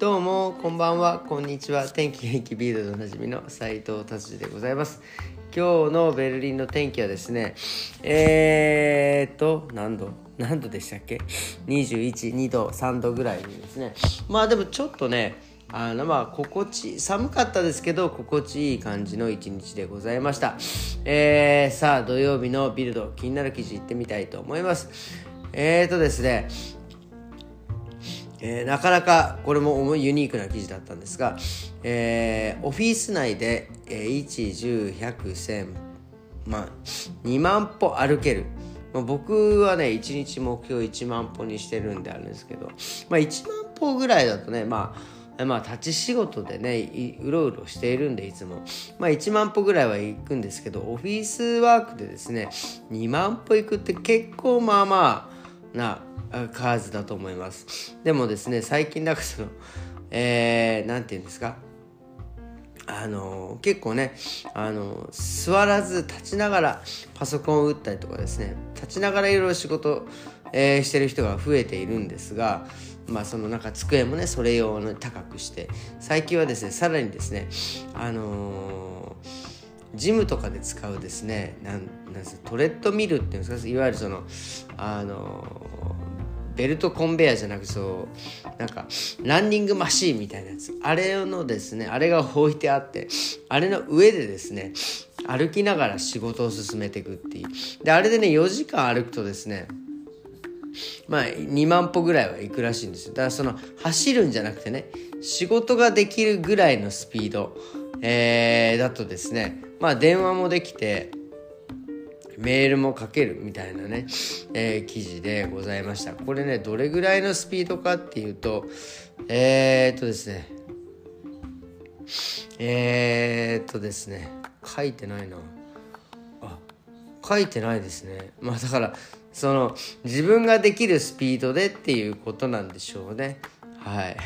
どうもこんばんは。こんにちは。天気元気ビールでおなじみの斉藤達治でございます。今日のベルリンの天気はですねえー、っと何度？何度でしたっけ？212度3度ぐらいにですね。まあでもちょっとねあのまあ心地寒かったですけど心地いい感じの一日でございました。えー、さあ土曜日のビルド気になる記事いってみたいと思います。えーとですねえー、なかなかこれもユニークな記事だったんですが、えー、オフィス内で、えー、1、10、100、1000、まあ、2万歩歩ける。まあ、僕はね、1日目標1万歩にしてるんであるんですけど、まあ、1万歩ぐらいだとね、まあ、まあ、立ち仕事でね、うろうろしているんで、いつも。まあ、1万歩ぐらいは行くんですけど、オフィスワークでですね、2万歩行くって結構まあまあな数だと思います。でもですね最近なんかそのえー、て言うんですか？あの結構ねあの座らず立ちながらパソコンを打ったりとかですね立ちながらいろいろ仕事、えー、してる人が増えているんですがまあそのなんか机もねそれ用の高くして最近はですねさらにですねあのー、ジムとかで使うですねなんなんすトレッドミルっていうんですか？いわゆるそのあのーベルトコンベヤーじゃなくそうなんかランニングマシーンみたいなやつ。あれのですねあれが置いてあってあれの上でですね歩きながら仕事を進めていくっていう。であれでね4時間歩くとですねまあ2万歩ぐらいは行くらしいんですよ。だからその走るんじゃなくてね仕事ができるぐらいのスピード、えー、だとですねまあ電話もできてメールも書けるみたいなね、えー、記事でございました。これねどれぐらいのスピードかっていうとえー、っとですねえー、っとですね書いてないな。あ書いてないですね。まあだからその自分ができるスピードでっていうことなんでしょうね。はい。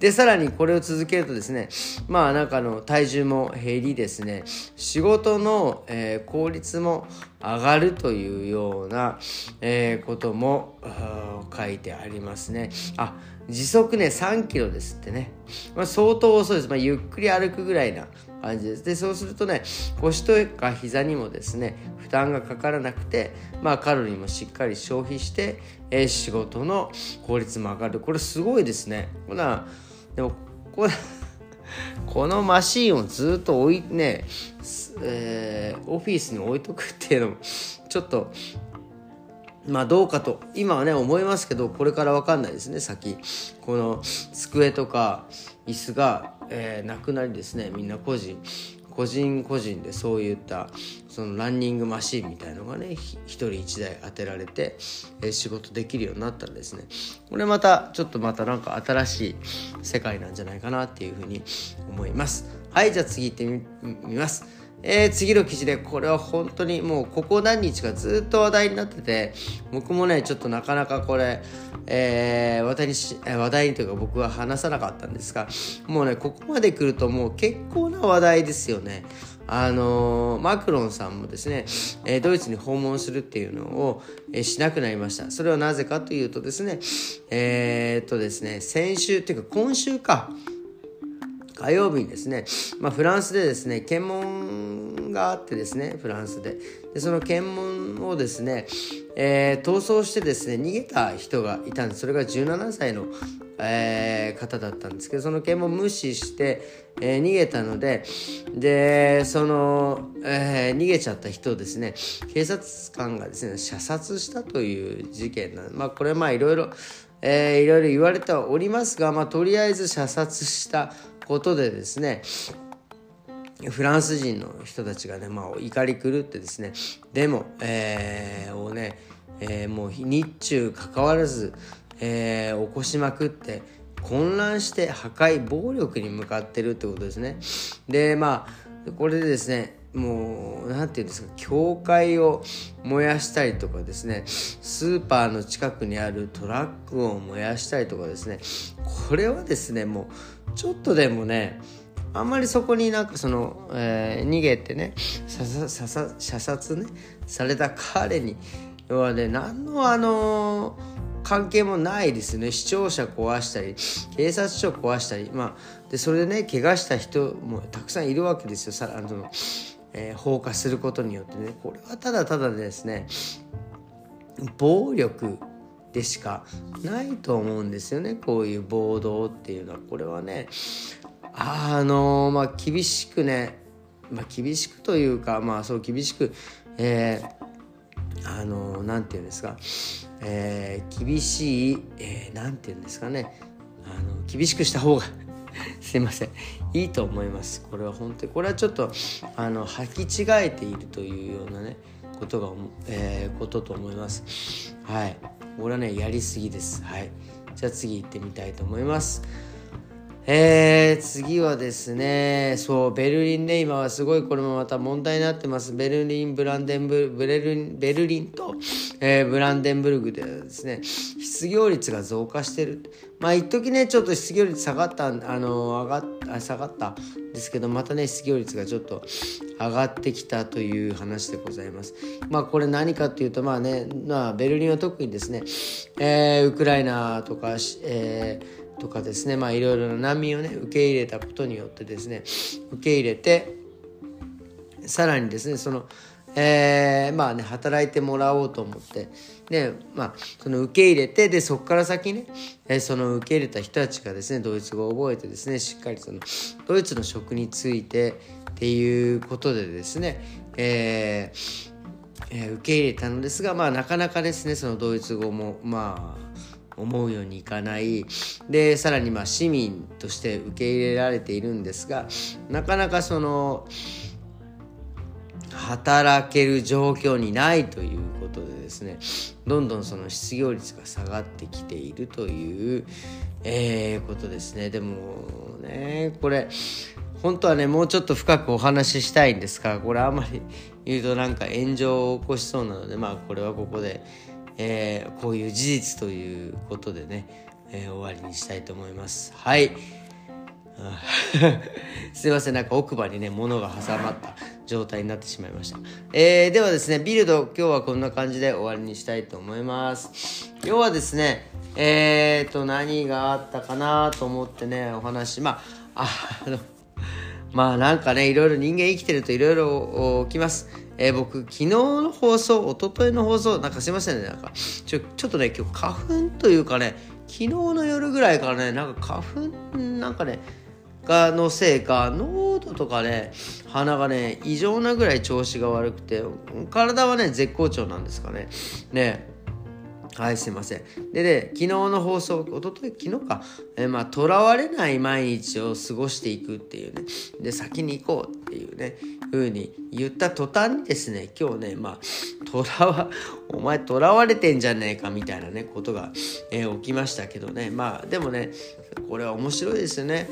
でさらにこれを続けるとですねまあなんかの体重も減りですね仕事の、えー、効率も上がるというような、えー、ことも書いてありますね。あ時速ね3キロですってね、まあ、相当遅いです、まあ、ゆっくり歩くぐらいな感じです。でそうするとね腰とか膝にもですね負担がかからなくて、まあ、カロリーもしっかり消費して、えー、仕事の効率も上がる。これすごいですね。ほなでもこ このマシンをずっと置いね、えー、オフィスに置いとくっていうのもちょっとまあどうかと今はね思いますけどこれから分かんないですね先。この机とか椅子が、えー、なくなりですねみんな個人。個人個人でそういったそのランニングマシンみたいのがね1人1台当てられて、え仕事できるようになったらですね。これまたちょっとまたなんか新しい世界なんじゃないかなっていうふうに思います。はいじゃあ次行ってみます。えー、次の記事でこれは本当にもうここ何日かずっと話題になってて僕もねちょっとなかなかこれ、えー、話題にし話題にというか僕は話さなかったんですがもうねここまで来るともう結構な話題ですよね。あのー、マクロンさんもですね、えー、ドイツに訪問するっていうのを、えー、しなくなりました。それはなぜかというとですね、えー、っとですね、先週っていうか今週か、火曜日にですね、まあ、フランスでですね検問があってですねフランスで。でその検問をですね、えー、逃走してですね逃げた人がいたんです。それが17歳の、えー、方だったんですけどその検問無視して、えー、逃げたのででその、え逃げちゃった人をですね警察官がですね射殺したという事件なんまあこれまあいろいろえー、いろいろ言われてはおりますが、まあ、とりあえず射殺したことでですねフランス人の人たちがね、まあ、怒り狂ってですねデモ、えー、をね、えー、もう日中関わらず、えー、起こしまくって混乱して破壊暴力に向かってるってことですね。でまあこれでですねもう何て言うんですか教会を燃やしたりとかですねスーパーの近くにあるトラックを燃やしたりとかですねこれはですねもうちょっとでもねあんまりそこになんかその、えー、逃げてね射殺ねされた彼に要はね何のあの関係もないですね。視聴者壊したり警察署壊したりまあでそれでね怪我した人もたくさんいるわけですよ。さあの、えー、放火することによってね。これはただただですね暴力でしかないと思うんですよねこういう暴動っていうのは。これはねあのまあ厳しくね、まあ、厳しくというかまあそう厳しくえー、あのなんて言うんですか、えー、厳しい、えー、なんて言うんですかねあの厳しくした方が すいませんいいと思います。これは本当にこれはちょっとあの履き違えているというようなねことが、えー、ことと思います。はい。俺はねやりすぎです。はい。じゃあ次行ってみたいと思います。えー、次はですね、そう、ベルリンね、今はすごいこれもまた問題になってます。ベルリン、ブランデンブル、ベルン、ベルリンと、えー、ブランデンブルグでですね、失業率が増加してる。まあ、一時ね、ちょっと失業率下がった、あの、上がっ下がったんですけど、またね、失業率がちょっと上がってきたという話でございます。まあ、これ何かっていうと、まあね、まあ、ベルリンは特にですね、えー、ウクライナとか、えー、とかですねまあいろいろな難民をね受け入れたことによってですね受け入れてさらにですねそのえー、まあね働いてもらおうと思ってでまあその受け入れてでそこから先ね、えー、その受け入れた人たちがですねドイツ語を覚えてですねしっかりそのドイツの食についてっていうことでですね、えーえー、受け入れたのですがまあなかなかですねそのドイツ語もまあ思うようにいかない。でさらにまあ市民として受け入れられているんですがなかなかその働ける状況にないということでですねどんどんその失業率が下がってきているという、えー、ことですね。でもねこれ本当はねもうちょっと深くお話ししたいんですがこれあんまり言うとなんか炎上を起こしそうなのでまあこれはここでえー、こういう事実ということでね、えー、終わりにしたいと思います。はい。すいませんなんか奥歯にね物が挟まった状態になってしまいました、えー、ではですねビルド今日はこんな感じで終わりにしたいと思います。今日はですねえーと何があったかなと思ってねお話まああのまあなんかねいろいろ人間生きてるといろいろ起きます。えー、僕、昨日の放送、一昨日の放送、なんかすいませんね、なんか、ちょ、ちょっとね、今日花粉というかね、昨日の夜ぐらいからね、なんか花粉、なんかね、がのせいか、濃度とかね、鼻がね、異常なぐらい調子が悪くて、体はね、絶好調なんですかね。ね、はい、すいません。でね、昨日の放送、おととい、昨日か、えー、まあ、とらわれない毎日を過ごしていくっていうね、で、先に行こうっていうね、風に言った途端にですね、今日ね、まあ、とらわ、お前とらわれてんじゃねえかみたいなね、ことが、えー、起きましたけどね、まあ、でもね、これは面白いですよね。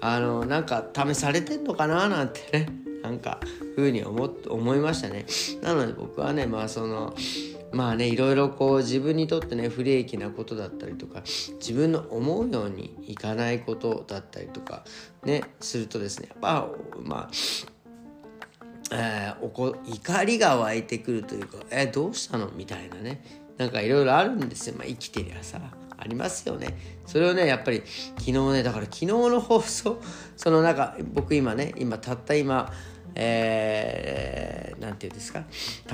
あの、なんか、試されてんのかななんてね、なんか、風に思、思いましたね。なので僕はね、まあ、その、まあねいろいろこう自分にとってね不利益なことだったりとか自分の思うようにいかないことだったりとかねするとですねやっぱまあえー、おこ怒りが湧いてくるというか「えー、どうしたの?」みたいなねなんかいろいろあるんですよ、まあ、生きてりゃさありますよねそれをねやっぱり昨日ねだから昨日の放送そのなんか僕今ね今たった今えー、て言うんですか？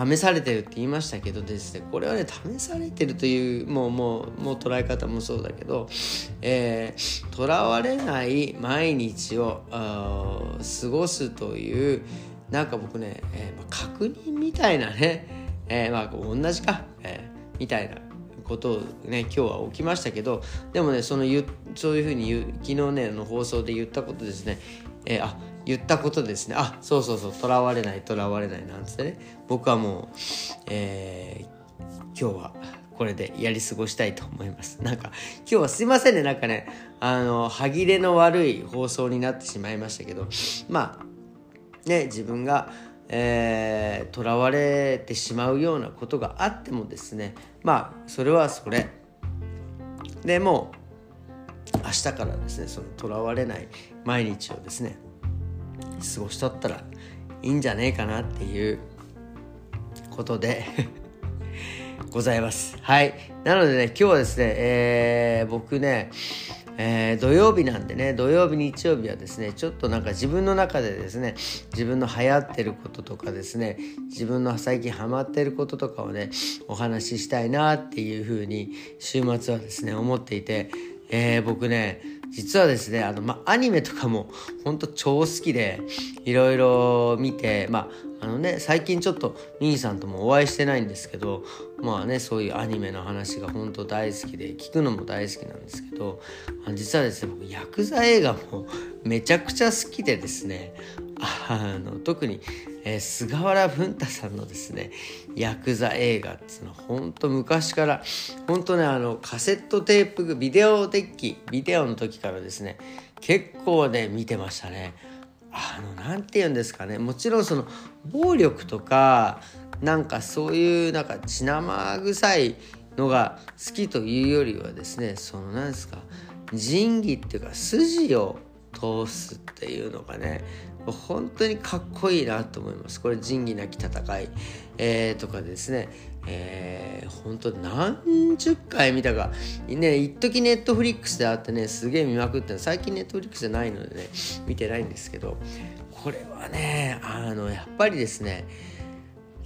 試されてるって言いましたけどですね。これはね試されてるというもうもうもう捉え方もそうだけどえー、らわれない毎日を過ごすというなんか僕ね、えーまあ、確認みたいなね、えー、まあ同じか、えー、みたいなことをね今日は起きましたけどでもねそのそういうふうに昨日ねの放送で言ったことですね、えー、あ言ったことですね。あそうそうそう。とらわれないとらわれないなんつってね。僕はもう、えー、今日はこれでやり過ごしたいと思います。なんか今日はすいませんね。なんかねあの歯切れの悪い放送になってしまいましたけどまあね自分がえー、らわれてしまうようなことがあってもですねまあそれはそれ。でもう明日からですねそのとらわれない毎日をですね過ごしとったらいいんじゃねえかなっていうことで ございます。はい。なのでね今日はですね、えー、僕ねえー、土曜日なんでね土曜日日曜日はですねちょっとなんか自分の中でですね自分の流行ってることとかですね自分の最近ハマってることとかをねお話ししたいなっていうふうに週末はですね思っていて、えー、僕ね実はですねあの、まアニメとかもほんと超好きでいろいろ見てまああのね最近ちょっと兄さんともお会いしてないんですけどまあねそういうアニメの話が本当大好きで聞くのも大好きなんですけど実はですね僕ヤクザ映画もめちゃくちゃ好きでですねあの特に、えー、菅原文太さんのですねヤクザ映画っていうのは本当昔から本当ねあのカセットテープビデオデッキビデオの時からですね結構ね見てましたね。あの何て言うんですかねもちろんその暴力とかなんかそういうなんか血生臭いのが好きというよりはですねその何ですか仁義っていうか筋を通すっていうのがね本当にかっこいいなと思います。これ仁義なき戦い、えー、とかですね。えー、本当何十回見たか。ね一時ネットフリックスであってねすげえ見まくって最近ネットフリックスじゃないのでね見てないんですけど。これはねあのやっぱりですね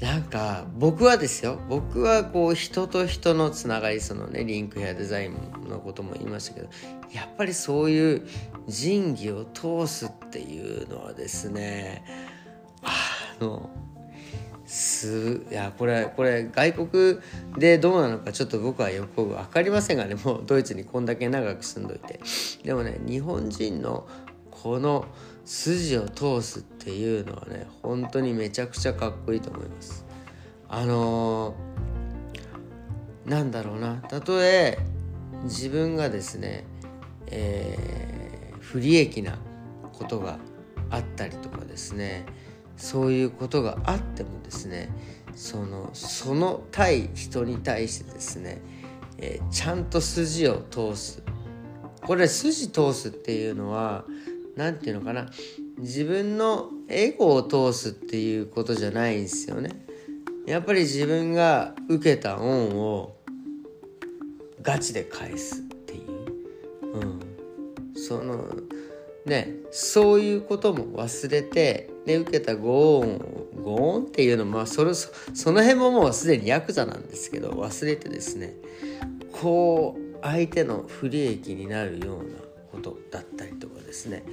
なんか僕はですよ。僕はこう人と人のつながりそのねリンクやデザインのことも言いましたけどやっぱりそういう仁義を通すっていうのはですねあのすいやこれこれ外国でどうなのかちょっと僕はよく分かりませんがねもうドイツにこんだけ長く住んどいて。でもね日本人のこの筋を通すっていうのはね本当にめちゃくちゃかっこいいと思います。あのー、なんだろうな。たとえ自分がですね、えー、不利益なことがあったりとかですね。そういうことがあってもですねそのその対人に対してですね、えー、ちゃんと筋を通す。これ筋通すっていうのは何て言うのかな。自分のエゴを通すっていうことじゃないんですよね。やっぱり自分が受けた恩をガチで返すっていう、うん、そのねそういうことも忘れてで受けたご恩ご恩っていうのもまあそれその辺ももうすでにヤクザなんですけど忘れてですねこう相手の不利益になるようなことだったりとかですね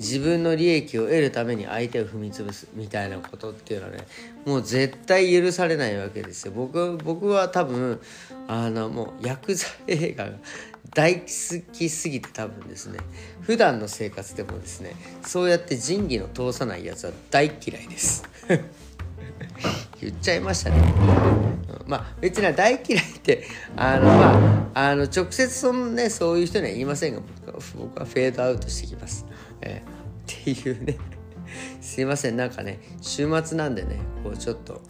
自分の利益を得るために相手を踏み潰すみたいなことっていうのはねもう絶対許されないわけですよ。僕僕は多分あのもうヤクザ映画が大好きすぎて多分ですね普段の生活でもですねそうやって仁義の通さないやつは大嫌いです。言っちゃいましたね。うんまあ別に大嫌いってあのまああの直接そのねそういう人には言いませんが僕はフェードアウトしてきます、えー、っていうね。すいません。なんかね週末なんでねこうちょっと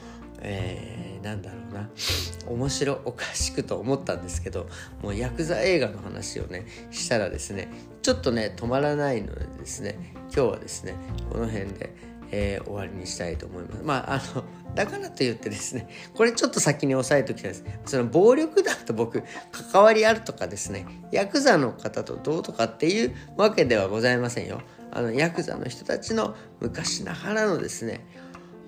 えー、なんだろうな。面白おかしくと思ったんですけどもうヤクザ映画の話をねしたらですねちょっとね止まらないのでですね今日はですねこの辺で、えー、終わりにしたいと思います。まああのだからと言ってですねこれちょっと先に押さえておきたいです。その暴力団と僕関わりあるとかですねヤクザの方とどうとかっていうわけではございませんよ。あのヤクザの人たちの昔ながらのですね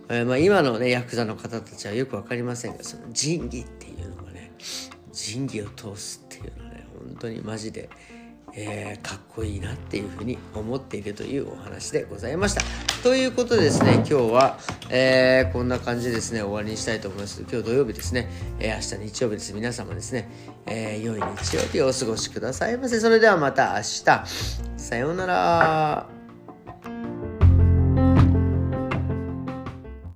えー、まあ、今のねヤクザの方たちはよく分かりませんがその仁義っていうのがね仁義を通すっていうのはね本当にマジで、えー、かっこいいなっていうふうに思っているというお話でございました。ということでですね今日は、えー、こんな感じでですね終わりにしたいと思います。今日土曜日ですね、えー、明日日曜日です。皆様ですね、え、良い日曜日をお過ごしくださいませ。それではまた明日。さようなら。